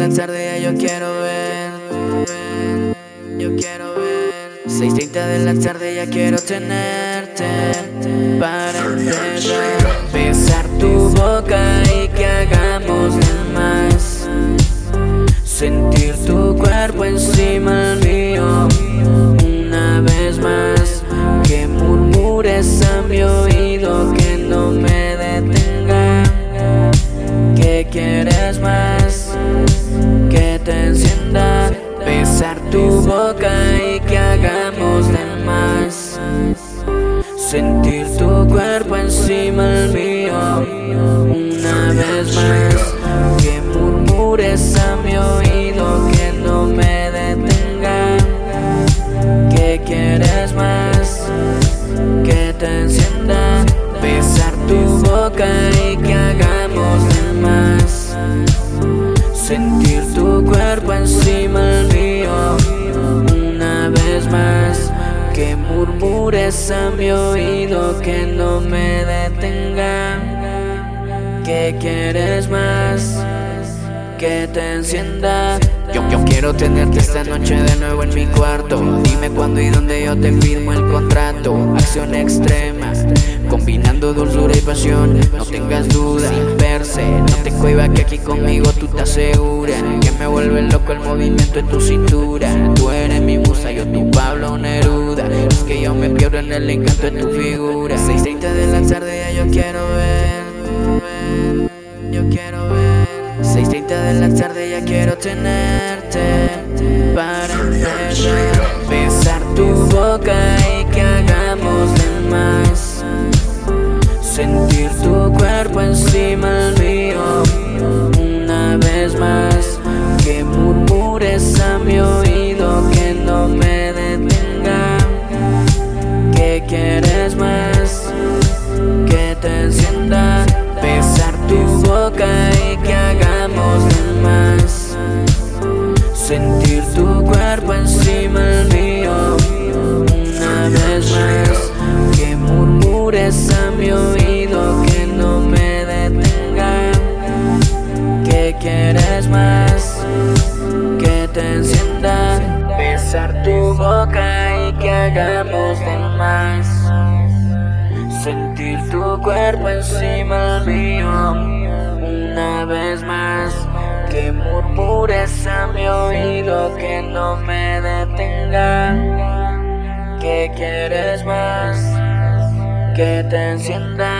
la tarde yo quiero ver, yo quiero ver. 6.30 de la tarde ya quiero tenerte para empezar, besar tu boca y Sentir tu cuerpo encima del mío. Una vez más Que murmures a mi oído que no me detenga. Que quieres más Que te encienda Besar tu boca murmures a mi oído que no me detenga. Que quieres más Que te encienda. Yo, yo quiero tenerte esta noche de nuevo en mi cuarto. Dime cuándo y dónde yo te firmo el contrato. Acción extrema Combinando dulzura y pasión. No tengas duda, verse. No te cueva que aquí conmigo tú estás segura Que me vuelve loco el movimiento de tu cintura. Tú eres mi musa, yo tu Pablo Es que yo me pierdo en el encanto de tu figura. 6.30 de la tarde ya yo quiero ver Yo quiero ver. 6.30 de la tarde ya quiero tenerte Para Besar tu boca y que hagamos de más. Sentir tu te encienda Besar tu boca y que hagamos de más. Sentir tu cuerpo encima del mío Una vez más. Que murmures a mi oído que no me detenga. Que quieres más Que te encienda